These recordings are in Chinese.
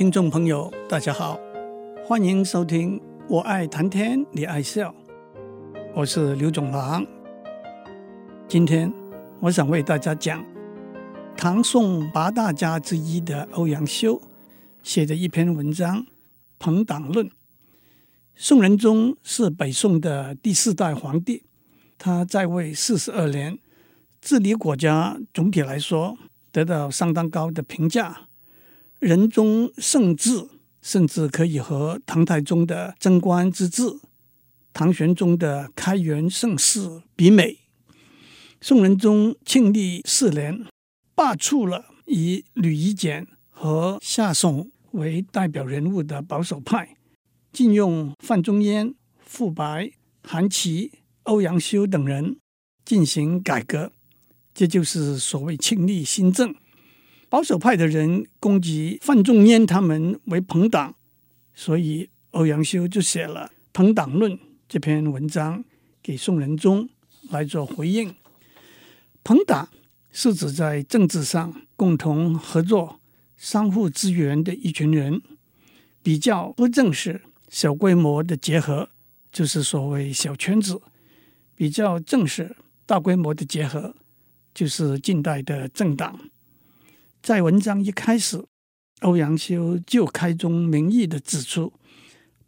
听众朋友，大家好，欢迎收听《我爱谈天，你爱笑》，我是刘总郎。今天我想为大家讲唐宋八大家之一的欧阳修写的一篇文章《朋党论》。宋仁宗是北宋的第四代皇帝，他在位四十二年，治理国家总体来说得到相当高的评价。仁宗圣治甚至可以和唐太宗的贞观之治、唐玄宗的开元盛世比美。宋仁宗庆历四年，罢黜了以吕夷简和夏竦为代表人物的保守派。禁用范仲淹、傅白、韩琦、欧阳修等人进行改革，这就是所谓庆历新政。保守派的人攻击范仲淹他们为朋党，所以欧阳修就写了《朋党论》这篇文章给宋仁宗来做回应。朋党是指在政治上共同合作、相互支援的一群人，比较不正式。小规模的结合就是所谓小圈子，比较正式、大规模的结合就是近代的政党。在文章一开始，欧阳修就开宗明义地指出，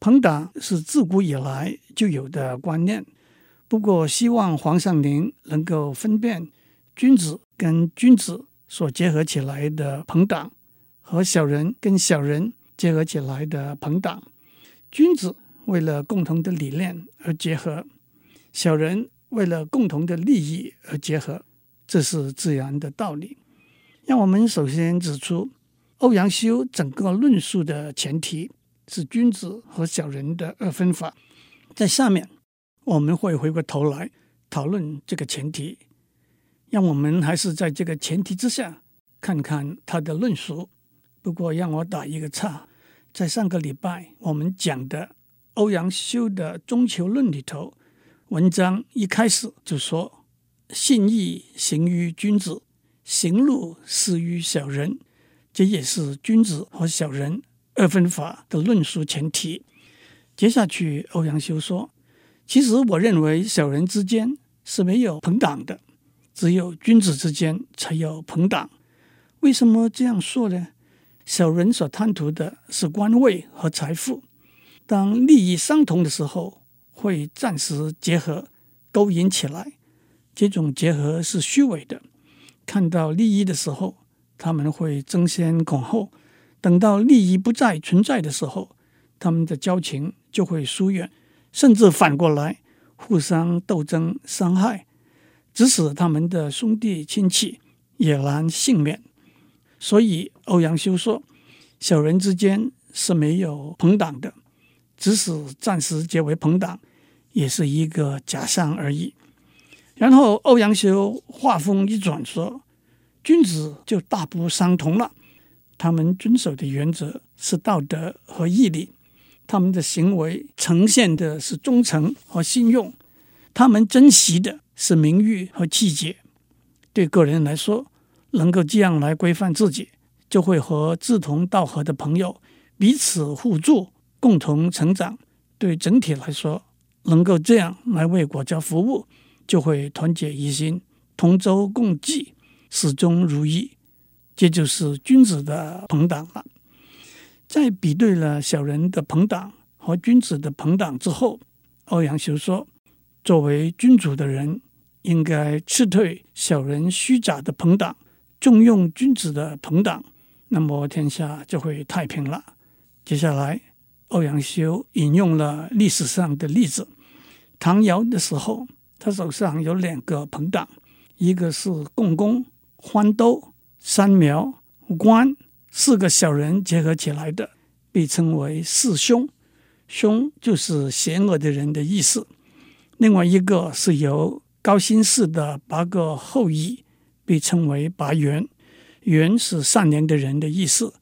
朋党是自古以来就有的观念。不过，希望皇上您能够分辨君子跟君子所结合起来的朋党，和小人跟小人结合起来的朋党。君子为了共同的理念而结合，小人为了共同的利益而结合，这是自然的道理。让我们首先指出，欧阳修整个论述的前提是君子和小人的二分法。在下面，我们会回过头来讨论这个前提。让我们还是在这个前提之下看看他的论述。不过，让我打一个岔。在上个礼拜我们讲的欧阳修的《中求论》里头，文章一开始就说：“信义行于君子，行路事于小人。”这也是君子和小人二分法的论述前提。接下去，欧阳修说：“其实我认为小人之间是没有朋党的，只有君子之间才有朋党。为什么这样说呢？”小人所贪图的是官位和财富，当利益相同的时候，会暂时结合，勾引起来。这种结合是虚伪的。看到利益的时候，他们会争先恐后；等到利益不再存在的时候，他们的交情就会疏远，甚至反过来互相斗争伤害，致使他们的兄弟亲戚也难幸免。所以，欧阳修说，小人之间是没有朋党的，即使暂时结为朋党，也是一个假象而已。然后，欧阳修话锋一转说，君子就大不相同了。他们遵守的原则是道德和义理，他们的行为呈现的是忠诚和信用，他们珍惜的是名誉和气节。对个人来说，能够这样来规范自己，就会和志同道合的朋友彼此互助，共同成长。对整体来说，能够这样来为国家服务，就会团结一心，同舟共济，始终如一。这就是君子的朋党了。在比对了小人的朋党和君子的朋党之后，欧阳修说：“作为君主的人，应该辞退小人虚假的朋党。”重用君子的朋党，那么天下就会太平了。接下来，欧阳修引用了历史上的例子：唐尧的时候，他手上有两个朋党，一个是共工、欢兜、三苗、关四个小人结合起来的，被称为四凶。凶就是邪恶的人的意思。另外一个是由高辛氏的八个后裔。被称为八元，元是善良的人的意思。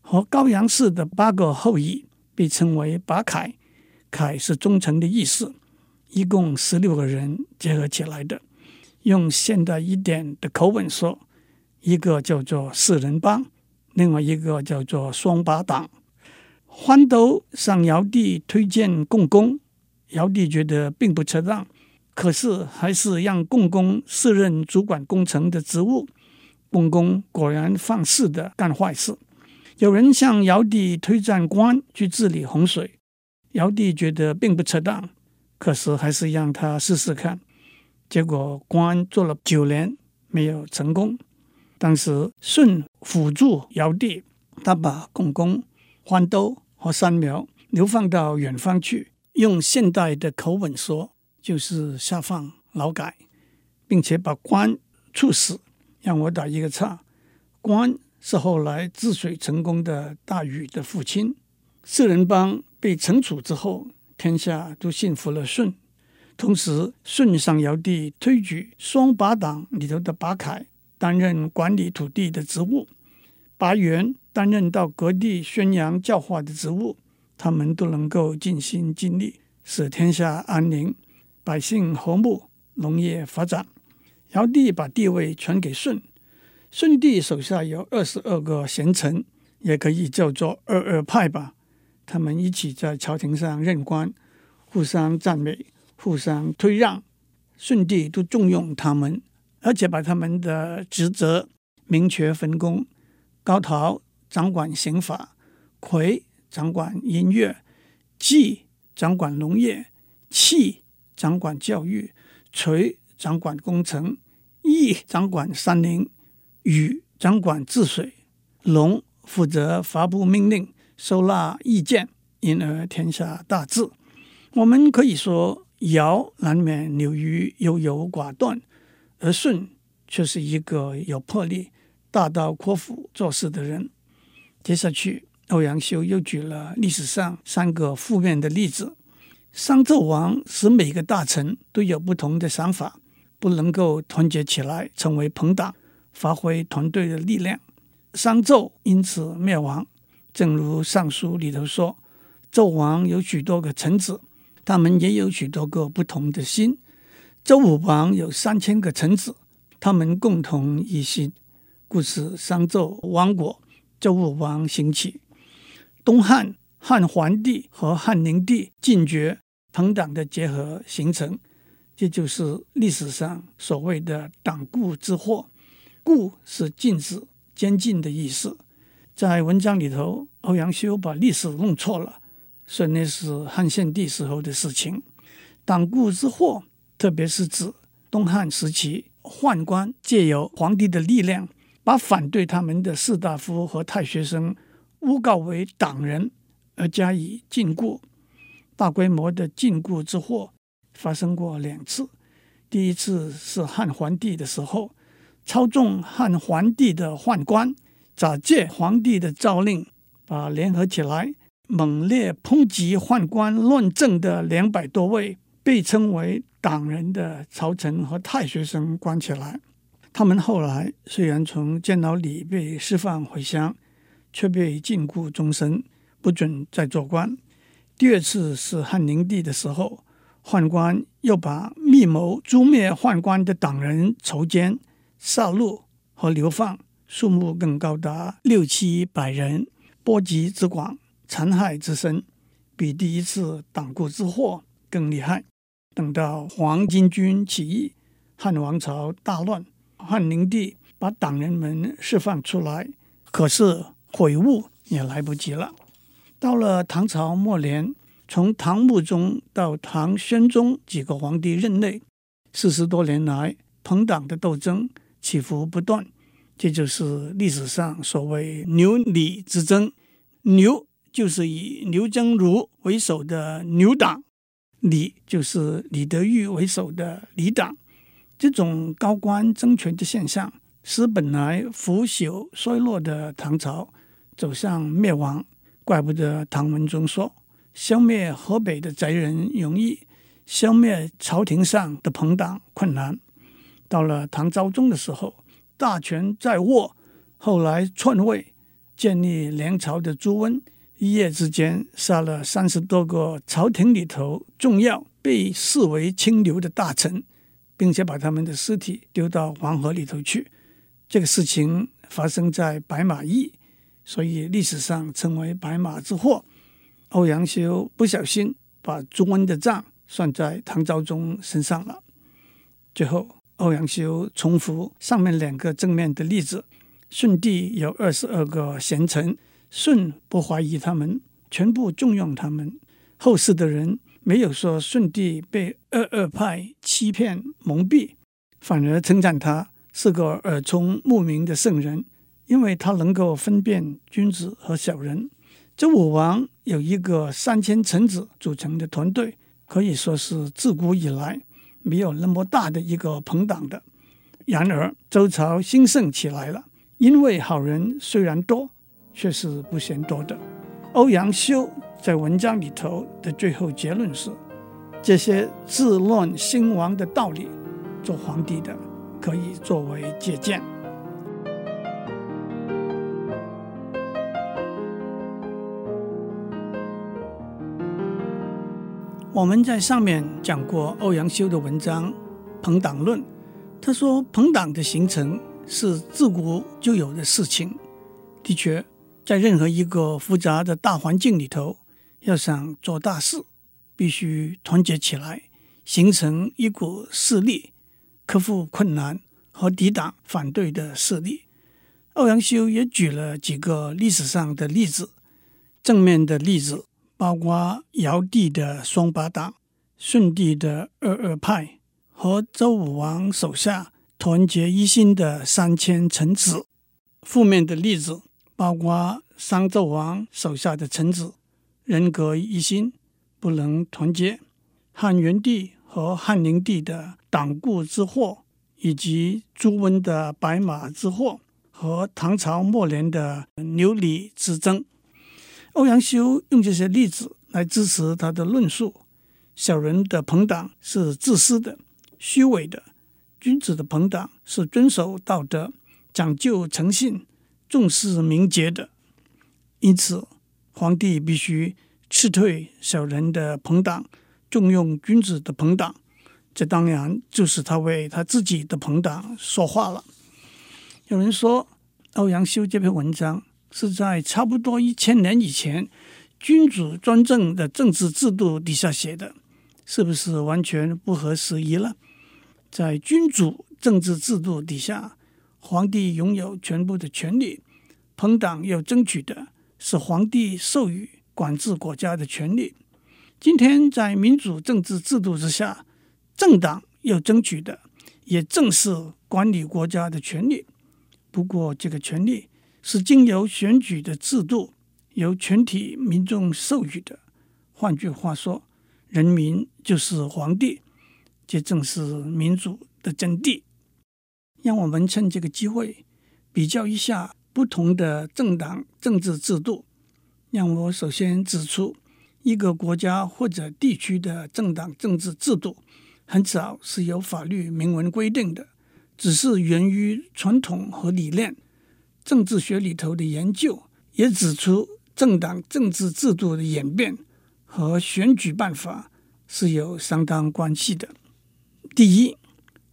和高阳氏的八个后裔被称为八楷，楷是忠诚的意思。一共十六个人结合起来的。用现代一点的口吻说，一个叫做四人帮，另外一个叫做双八党。欢斗向尧帝推荐共工，尧帝觉得并不恰当，可是还是让共工辞任主管工程的职务。共工果然放肆的干坏事。有人向尧帝推荐官去治理洪水，尧帝觉得并不恰当，可是还是让他试试看。结果关做了九年没有成功。当时舜辅助尧帝，他把共工、欢斗和三苗流放到远方去，用现代的口吻说，就是下放劳改，并且把关处死。让我打一个岔，关是后来治水成功的大禹的父亲。四人帮被惩处之后，天下都信服了舜。同时，舜上尧帝推举双八党里头的八凯担任管理土地的职务，拔元担任到各地宣扬教化的职务。他们都能够尽心尽力，使天下安宁，百姓和睦，农业发展。尧帝把地位传给舜，舜帝手下有二十二个贤臣，也可以叫做二二派吧。他们一起在朝廷上任官，互相赞美，互相推让。舜帝都重用他们，而且把他们的职责明确分工。高陶掌管刑法，夔掌管音乐，季掌管农业，契掌管教育，垂。掌管工程，羿掌管山林，禹掌管治水，龙负责发布命令、收纳意见，因而天下大治。我们可以说，尧难免流于优柔寡断，而舜却是一个有魄力、大刀阔斧做事的人。接下去，欧阳修又举了历史上三个负面的例子：商纣王使每个大臣都有不同的想法。不能够团结起来成为朋党，发挥团队的力量，商纣因此灭亡。正如《尚书》里头说，纣王有许多个臣子，他们也有许多个不同的心。周武王有三千个臣子，他们共同一心，故此商纣亡国，周武王兴起。东汉汉桓帝和汉灵帝进爵，朋党的结合形成。这就是历史上所谓的党锢之祸，锢是禁止、监禁的意思。在文章里头，欧阳修把历史弄错了，说那是汉献帝时候的事情。党锢之祸，特别是指东汉时期宦官借由皇帝的力量，把反对他们的士大夫和太学生诬告为党人，而加以禁锢。大规模的禁锢之祸。发生过两次，第一次是汉桓帝的时候，操纵汉桓帝的宦官，假借皇帝的诏令，把联合起来猛烈抨击宦官乱政的两百多位被称为党人的朝臣和太学生关起来。他们后来虽然从监牢里被释放回乡，却被禁锢终身，不准再做官。第二次是汉灵帝的时候。宦官又把密谋诛灭宦官的党人囚奸、杀戮和流放，数目更高达六七百人，波及之广，残害之深，比第一次党锢之祸更厉害。等到黄巾军起义，汉王朝大乱，汉灵帝把党人们释放出来，可是悔悟也来不及了。到了唐朝末年。从唐穆宗到唐宣宗几个皇帝任内，四十多年来，朋党的斗争起伏不断，这就是历史上所谓牛李之争。牛就是以刘曾儒为首的牛党，李就是李德裕为首的李党。这种高官争权的现象，使本来腐朽衰落的唐朝走向灭亡。怪不得唐文宗说。消灭河北的贼人容易，消灭朝廷上的朋党困难。到了唐昭宗的时候，大权在握，后来篡位，建立梁朝的朱温，一夜之间杀了三十多个朝廷里头重要、被视为清流的大臣，并且把他们的尸体丢到黄河里头去。这个事情发生在白马驿，所以历史上称为“白马之祸”。欧阳修不小心把朱温的账算在唐昭宗身上了。最后，欧阳修重复上面两个正面的例子：舜帝有二十二个贤臣，舜不怀疑他们，全部重用他们。后世的人没有说舜帝被二二派欺骗蒙蔽，反而称赞他是个耳聪目明的圣人，因为他能够分辨君子和小人。周武王有一个三千臣子组成的团队，可以说是自古以来没有那么大的一个朋党的。然而周朝兴盛起来了，因为好人虽然多，却是不嫌多的。欧阳修在文章里头的最后结论是：这些治乱兴亡的道理，做皇帝的可以作为借鉴。我们在上面讲过欧阳修的文章《朋党论》，他说朋党的形成是自古就有的事情。的确，在任何一个复杂的大环境里头，要想做大事，必须团结起来，形成一股势力，克服困难和抵挡反对的势力。欧阳修也举了几个历史上的例子，正面的例子。包括尧帝的双八党、舜帝的二二派和周武王手下团结一心的三千臣子；负面的例子包括商纣王手下的臣子人格一心，不能团结；汉元帝和汉灵帝的党锢之祸，以及朱温的白马之祸和唐朝末年的刘李之争。欧阳修用这些例子来支持他的论述：小人的朋党是自私的、虚伪的；君子的朋党是遵守道德、讲究诚信、重视名节的。因此，皇帝必须辞退小人的朋党，重用君子的朋党。这当然就是他为他自己的朋党说话了。有人说，欧阳修这篇文章。是在差不多一千年以前，君主专政的政治制度底下写的，是不是完全不合时宜了？在君主政治制度底下，皇帝拥有全部的权力，朋党要争取的是皇帝授予管制国家的权利。今天在民主政治制度之下，政党要争取的也正是管理国家的权利。不过，这个权利。是经由选举的制度，由全体民众授予的。换句话说，人民就是皇帝，这正是民主的真谛。让我们趁这个机会比较一下不同的政党政治制度。让我首先指出，一个国家或者地区的政党政治制度，很少是由法律明文规定的，只是源于传统和理念。政治学里头的研究也指出，政党政治制度的演变和选举办法是有相当关系的。第一，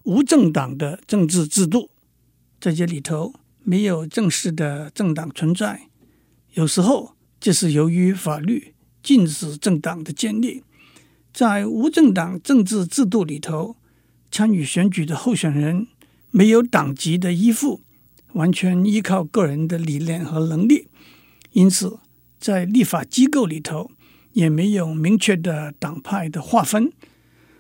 无政党的政治制度，在这里头没有正式的政党存在，有时候这是由于法律禁止政党的建立。在无政党政治制度里头，参与选举的候选人没有党籍的依附。完全依靠个人的理念和能力，因此在立法机构里头也没有明确的党派的划分。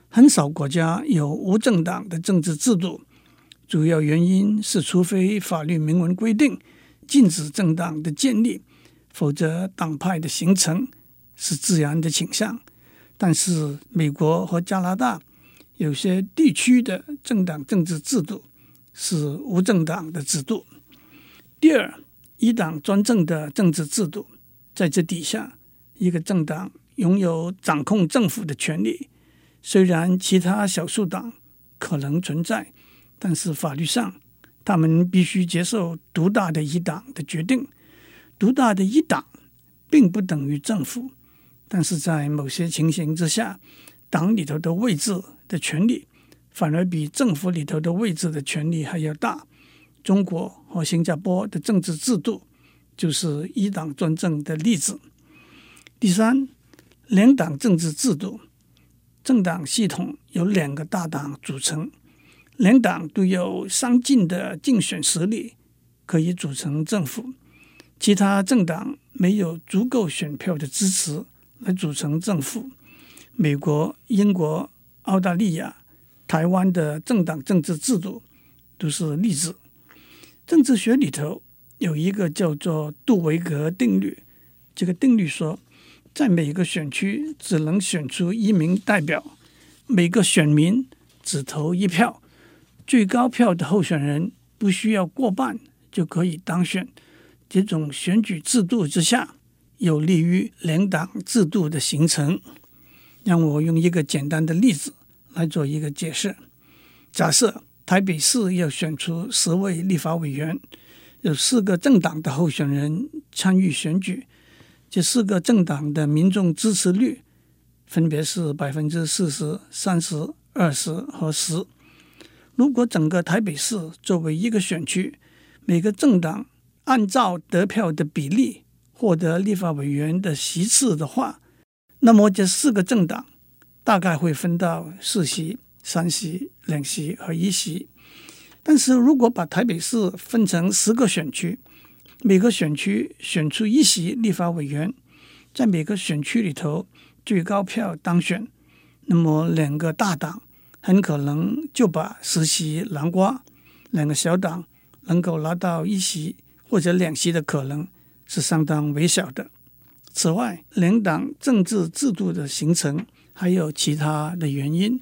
很少国家有无政党的政治制度，主要原因是除非法律明文规定禁止政党的建立，否则党派的形成是自然的倾向。但是美国和加拿大有些地区的政党政治制度。是无政党的制度。第二，一党专政的政治制度，在这底下，一个政党拥有掌控政府的权利。虽然其他少数党可能存在，但是法律上，他们必须接受独大的一党的决定。独大的一党并不等于政府，但是在某些情形之下，党里头的位置的权利。反而比政府里头的位置的权力还要大。中国和新加坡的政治制度就是一党专政的例子。第三，两党政治制度，政党系统由两个大党组成，两党都有相近的竞选实力，可以组成政府。其他政党没有足够选票的支持来组成政府。美国、英国、澳大利亚、台湾的政党政治制度都是例子。政治学里头有一个叫做杜维格定律，这个定律说，在每个选区只能选出一名代表，每个选民只投一票，最高票的候选人不需要过半就可以当选。这种选举制度之下，有利于两党制度的形成。让我用一个简单的例子来做一个解释。假设台北市要选出十位立法委员，有四个政党的候选人参与选举，这四个政党的民众支持率分别是百分之四十、三十、二十和十。如果整个台北市作为一个选区，每个政党按照得票的比例获得立法委员的席次的话，那么这四个政党大概会分到四席、三席、两席和一席。但是如果把台北市分成十个选区，每个选区选出一席立法委员，在每个选区里头最高票当选，那么两个大党很可能就把十席囊括，两个小党能够拿到一席。或者两席的可能是相当微小的。此外，两党政治制度的形成还有其他的原因。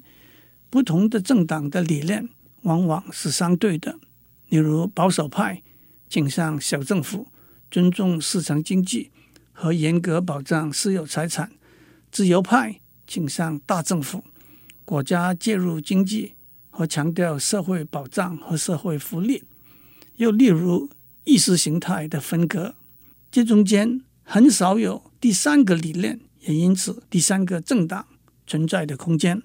不同的政党的理念往往是相对的。例如，保守派倾向小政府、尊重市场经济和严格保障私有财产；自由派倾向大政府、国家介入经济和强调社会保障和社会福利。又例如，意识形态的分割，这中间很少有第三个理念，也因此第三个政党存在的空间。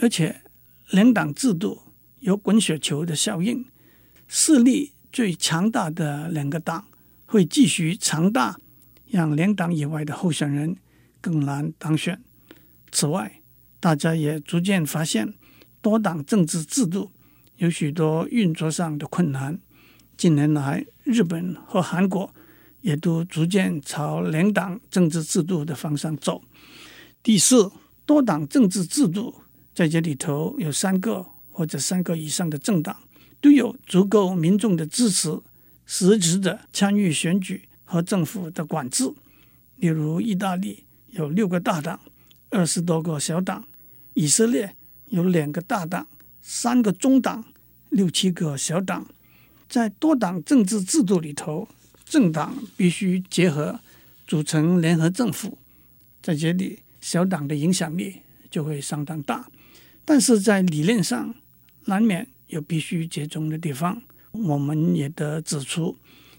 而且两党制度有滚雪球的效应，势力最强大的两个党会继续强大，让两党以外的候选人更难当选。此外，大家也逐渐发现，多党政治制度有许多运作上的困难。近年来，日本和韩国也都逐渐朝两党政治制度的方向走。第四，多党政治制度在这里头有三个或者三个以上的政党都有足够民众的支持，实质的参与选举和政府的管制。例如，意大利有六个大党，二十多个小党；以色列有两个大党，三个中党，六七个小党。在多党政治制度里头，政党必须结合组成联合政府，在这里小党的影响力就会相当大。但是在理论上，难免有必须折中的地方。我们也得指出，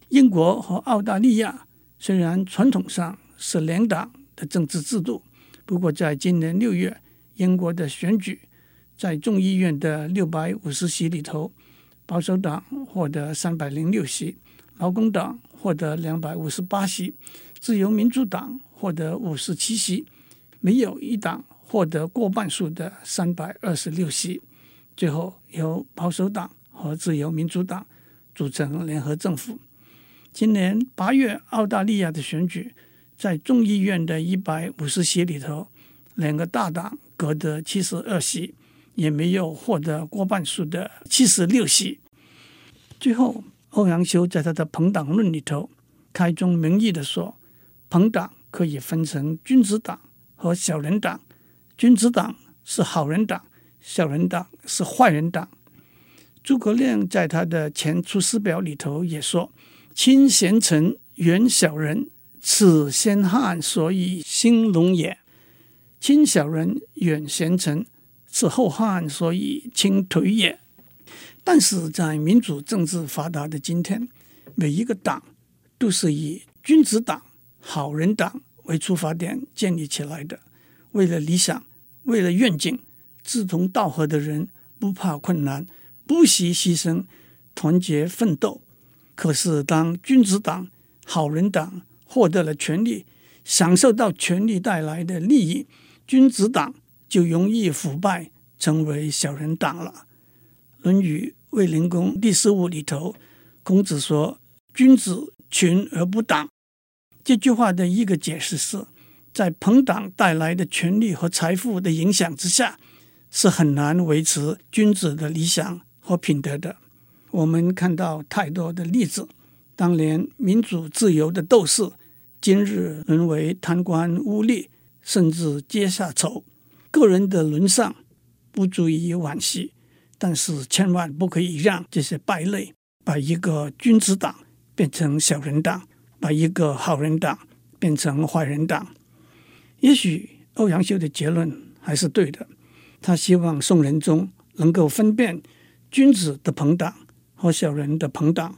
英国和澳大利亚虽然传统上是两党的政治制度，不过在今年六月英国的选举，在众议院的六百五十席里头。保守党获得三百零六席，劳工党获得两百五十八席，自由民主党获得五十七席，没有一党获得过半数的三百二十六席。最后由保守党和自由民主党组成联合政府。今年八月，澳大利亚的选举，在众议院的一百五十席里头，两个大党各得七十二席。也没有获得过半数的七十六席。最后，欧阳修在他的《朋党论》里头开宗明义地说：“朋党可以分成君子党和小人党，君子党是好人党，小人党是坏人党。”诸葛亮在他的《前出师表》里头也说：“亲贤臣，远小人，此先汉所以兴隆也。”亲小人，远贤臣。此后汉所以倾颓也。但是在民主政治发达的今天，每一个党都是以君子党、好人党为出发点建立起来的。为了理想，为了愿景，志同道合的人不怕困难，不惜牺牲，团结奋斗。可是当君子党、好人党获得了权力，享受到权力带来的利益，君子党就容易腐败，成为小人党了。《论语卫灵公》第十五里头，孔子说：“君子群而不党。”这句话的一个解释是，在朋党带来的权力和财富的影响之下，是很难维持君子的理想和品德的。我们看到太多的例子，当年民主自由的斗士，今日沦为贪官污吏，甚至阶下囚。个人的沦丧不足以惋惜，但是千万不可以让这些败类把一个君子党变成小人党，把一个好人党变成坏人党。也许欧阳修的结论还是对的，他希望宋仁宗能够分辨君子的朋党和小人的朋党。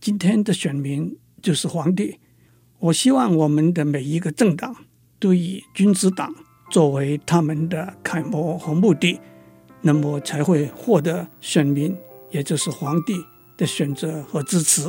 今天的选民就是皇帝，我希望我们的每一个政党都以君子党作为他们的楷模和目的，那么才会获得选民，也就是皇帝的选择和支持。